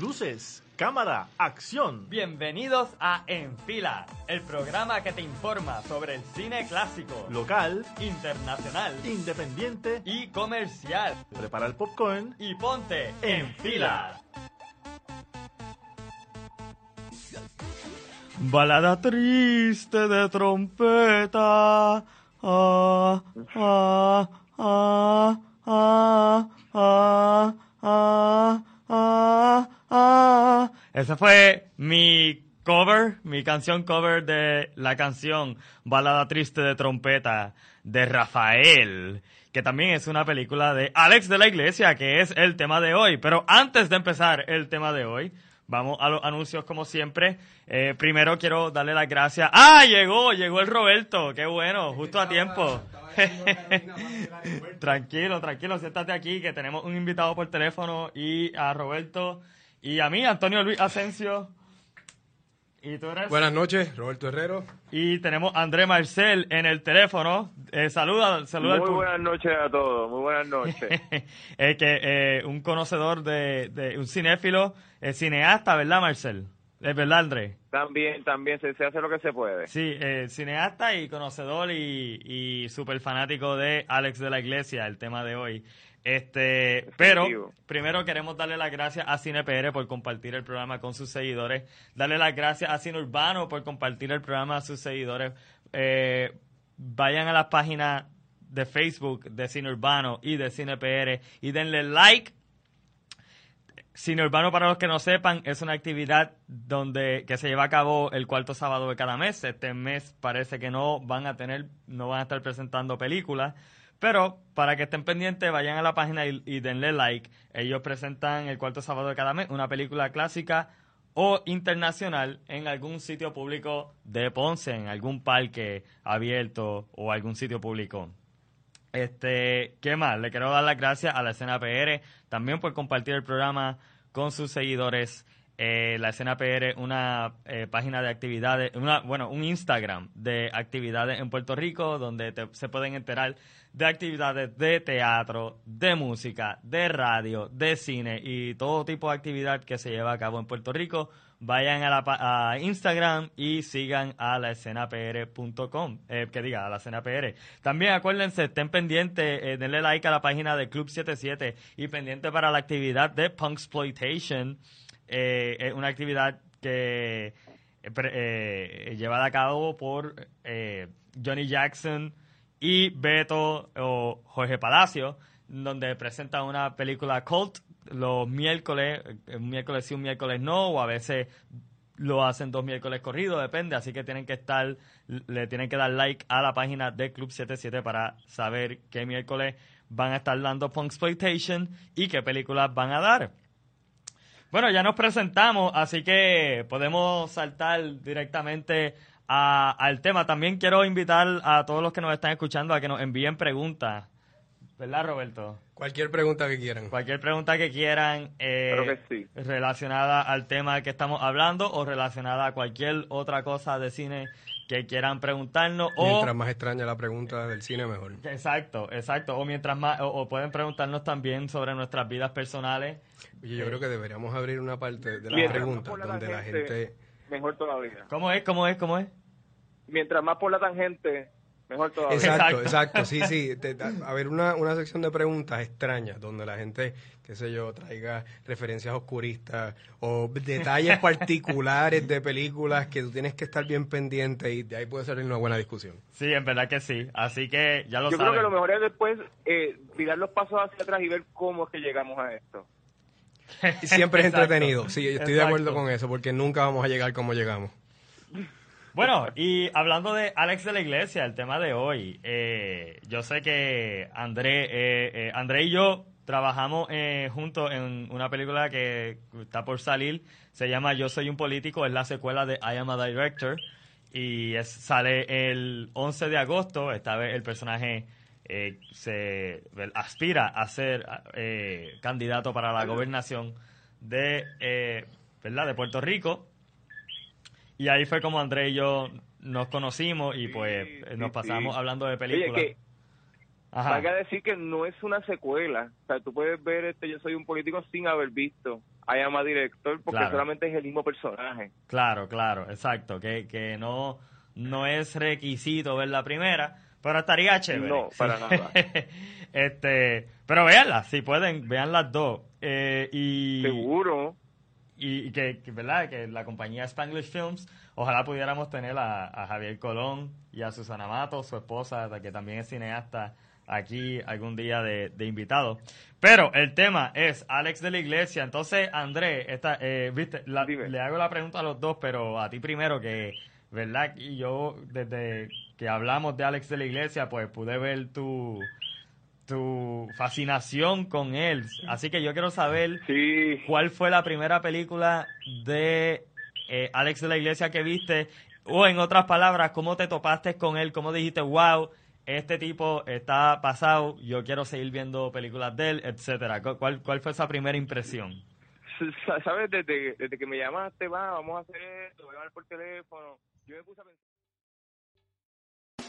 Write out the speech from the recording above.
Luces, cámara, acción. Bienvenidos a En Fila, el programa que te informa sobre el cine clásico, Local, internacional independiente y comercial. Prepara el popcorn Y ponte en fila. Balada triste de trompeta. Ah, ah, ah, ah, ah, ah, ah, ah. Ese fue mi cover, mi canción cover de la canción Balada triste de trompeta de Rafael, que también es una película de Alex de la Iglesia, que es el tema de hoy. Pero antes de empezar el tema de hoy, Vamos a los anuncios como siempre. Eh, primero quiero darle las gracias. ¡Ah! Llegó, llegó el Roberto. Qué bueno, justo a tiempo. tranquilo, tranquilo, siéntate aquí que tenemos un invitado por teléfono y a Roberto y a mí, Antonio Luis Asensio. ¿Y tú eres? Buenas noches, Roberto Herrero. Y tenemos a André Marcel en el teléfono. Eh, saluda, saluda. Muy buenas noches a todos, muy buenas noches. es que eh, un conocedor de, de un cinéfilo, eh, cineasta, ¿verdad, Marcel? Es verdad, André. También, también se, se hace lo que se puede. Sí, eh, cineasta y conocedor y, y súper fanático de Alex de la Iglesia, el tema de hoy. Este, pero primero queremos darle las gracias a CinePR por compartir el programa con sus seguidores. Darle las gracias a Cine Urbano por compartir el programa a sus seguidores. Eh, vayan a las páginas de Facebook de Cine Urbano y de CinePR y denle like Cine Urbano, para los que no sepan, es una actividad donde que se lleva a cabo el cuarto sábado de cada mes. Este mes parece que no van a tener, no van a estar presentando películas, pero para que estén pendientes, vayan a la página y, y denle like. Ellos presentan el cuarto sábado de cada mes una película clásica o internacional en algún sitio público de Ponce, en algún parque abierto o algún sitio público. Este, ¿qué más? Le quiero dar las gracias a la escena PR también por compartir el programa con sus seguidores. Eh, la escena PR, una eh, página de actividades, una, bueno, un Instagram de actividades en Puerto Rico donde te- se pueden enterar de actividades de teatro, de música, de radio, de cine y todo tipo de actividad que se lleva a cabo en Puerto Rico. Vayan a, la, a Instagram y sigan a la escenapr.com, eh, que diga, a la escena PR. También acuérdense, estén pendientes, eh, denle like a la página de Club 77 y pendiente para la actividad de Punksploitation, eh, una actividad que eh, eh, llevada a cabo por eh, Johnny Jackson y Beto o Jorge Palacio, donde presenta una película cult los miércoles, eh, un miércoles sí, un miércoles no, o a veces lo hacen dos miércoles corridos, depende, así que tienen que estar, le tienen que dar like a la página de Club 77 para saber qué miércoles van a estar dando Punksploitation y qué películas van a dar. Bueno, ya nos presentamos, así que podemos saltar directamente a- al tema. También quiero invitar a todos los que nos están escuchando a que nos envíen preguntas. ¿Verdad, Roberto? Cualquier pregunta que quieran. Cualquier pregunta que quieran eh, Claro que sí. relacionada al tema que estamos hablando o relacionada a cualquier otra cosa de cine que quieran preguntarnos o Mientras más extraña la pregunta del cine, mejor. exacto, exacto, o mientras más o, o pueden preguntarnos también sobre nuestras vidas personales. Oye, yo creo que deberíamos abrir una parte de las preguntas la donde la gente... Mejor todavía. ¿Cómo es? ¿Cómo es? ¿Cómo es? Mientras más por la tangente, mejor todavía. Exacto, Exacto. exacto, sí, sí. Te- a ver, una, una sección de preguntas extrañas donde la gente, qué sé yo, traiga referencias oscuristas o detalles particulares de películas que tú tienes que estar bien pendiente y de ahí puede salir una buena discusión. Sí, en verdad que sí. Así que ya lo Yo saben. creo que lo mejor es después eh, tirar los pasos hacia atrás y ver cómo es que llegamos a esto. Y siempre es entretenido. Sí, yo estoy de acuerdo con eso porque nunca vamos a llegar como llegamos. Bueno, y hablando de Alex de la Iglesia, el tema de hoy, eh, yo sé que André, eh, eh, André y yo trabajamos eh, juntos en una película que está por salir, se llama Yo soy un político, es la secuela de I am a director y sale el 11 de agosto, esta vez el personaje eh, se aspira a ser eh, candidato para la gobernación de, ¿verdad? de Puerto Rico y ahí fue como André y yo nos conocimos y pues nos pasamos hablando de películas. Oye, a decir que no es una secuela. O sea, tú puedes ver este Yo soy un político sin haber visto a director porque solamente es el mismo personaje. Claro, claro, exacto. Que, que no, no es requisito ver la primera, pero estaría chévere. No, para nada. este, pero véanlas, si pueden, vean las dos. Eh, y, Seguro y, que, ¿verdad? que la compañía Spanglish Films, ojalá pudiéramos tener a, Javier Colón y a Susana Mato, su esposa, que también es cineasta, aquí algún día de, invitado. Pero el tema es Alex de la Iglesia. Entonces, André, esta, eh, viste, le hago la pregunta a los dos, pero a ti primero, que, ¿verdad? Y yo, desde que hablamos de Alex de la Iglesia, pues pude ver tu tu fascinación con él. Así que yo quiero saber cuál fue la primera película de eh, Alex de la Iglesia que viste, o en otras palabras, cómo te topaste con él, cómo dijiste, wow, este tipo está pasado, yo quiero seguir viendo películas de él, etcétera. ¿Cuál, cuál fue esa primera impresión? Sabes, desde, desde que me llamaste, va, vamos a hacer esto, voy a por teléfono, yo me puse a pensar